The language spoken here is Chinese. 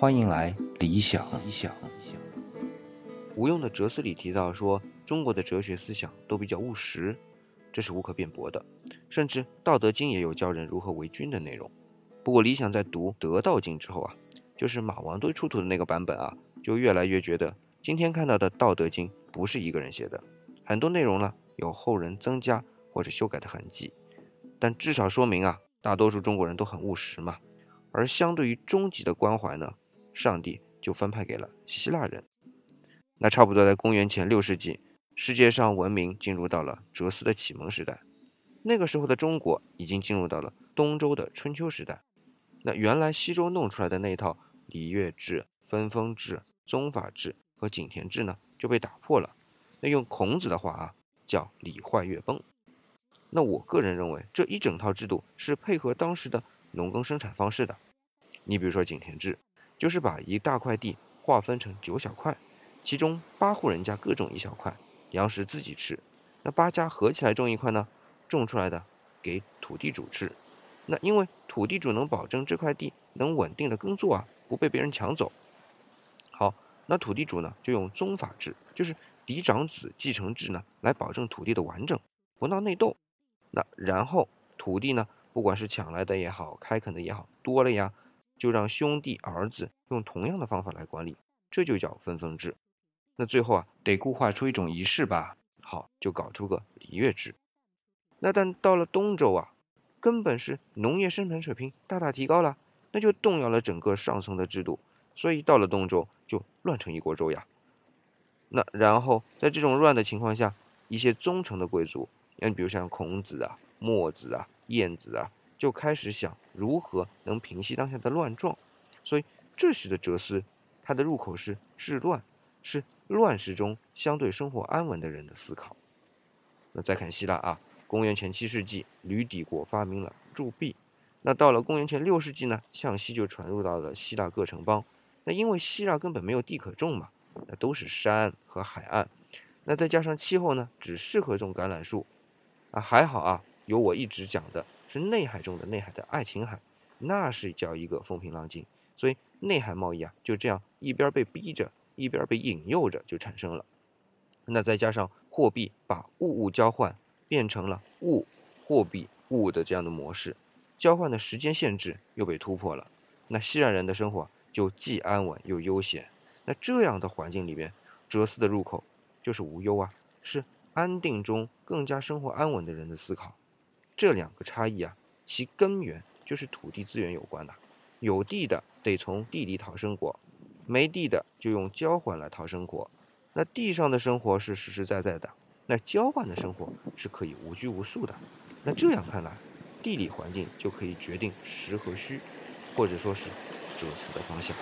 欢迎来理想。理想。吴用的《哲思》里提到说，中国的哲学思想都比较务实，这是无可辩驳的。甚至《道德经》也有教人如何为君的内容。不过，理想在读《得道经》之后啊，就是马王堆出土的那个版本啊，就越来越觉得今天看到的《道德经》不是一个人写的，很多内容呢有后人增加或者修改的痕迹。但至少说明啊，大多数中国人都很务实嘛。而相对于终极的关怀呢？上帝就分派给了希腊人。那差不多在公元前六世纪，世界上文明进入到了哲思的启蒙时代。那个时候的中国已经进入到了东周的春秋时代。那原来西周弄出来的那套礼乐制、分封制、宗法制和井田制呢，就被打破了。那用孔子的话啊，叫礼坏乐崩。那我个人认为，这一整套制度是配合当时的农耕生产方式的。你比如说井田制。就是把一大块地划分成九小块，其中八户人家各种一小块，粮食自己吃。那八家合起来种一块呢，种出来的给土地主吃。那因为土地主能保证这块地能稳定的耕作啊，不被别人抢走。好，那土地主呢就用宗法制，就是嫡长子继承制呢，来保证土地的完整，不闹内斗。那然后土地呢，不管是抢来的也好，开垦的也好，多了呀。就让兄弟儿子用同样的方法来管理，这就叫分封制。那最后啊，得固化出一种仪式吧。好，就搞出个礼乐制。那但到了东周啊，根本是农业生产水平大大提高了，那就动摇了整个上层的制度。所以到了东周就乱成一锅粥呀。那然后在这种乱的情况下，一些宗城的贵族，你比如像孔子啊、墨子啊、晏子啊。就开始想如何能平息当下的乱状，所以这时的哲思，它的入口是治乱，是乱世中相对生活安稳的人的思考。那再看希腊啊，公元前七世纪，吕底国发明了铸币。那到了公元前六世纪呢，向西就传入到了希腊各城邦。那因为希腊根本没有地可种嘛，那都是山和海岸，那再加上气候呢，只适合种橄榄树。啊，还好啊，有我一直讲的。是内海中的内海的爱琴海，那是叫一个风平浪静，所以内海贸易啊就这样一边被逼着，一边被引诱着就产生了。那再加上货币把物物交换变成了物货币物的这样的模式，交换的时间限制又被突破了。那希腊人的生活就既安稳又悠闲。那这样的环境里边，哲思的入口就是无忧啊，是安定中更加生活安稳的人的思考。这两个差异啊，其根源就是土地资源有关的。有地的得从地里讨生活，没地的就用交换来讨生活。那地上的生活是实实在在的，那交换的生活是可以无拘无束的。那这样看来，地理环境就可以决定实和虚，或者说是哲思的方向。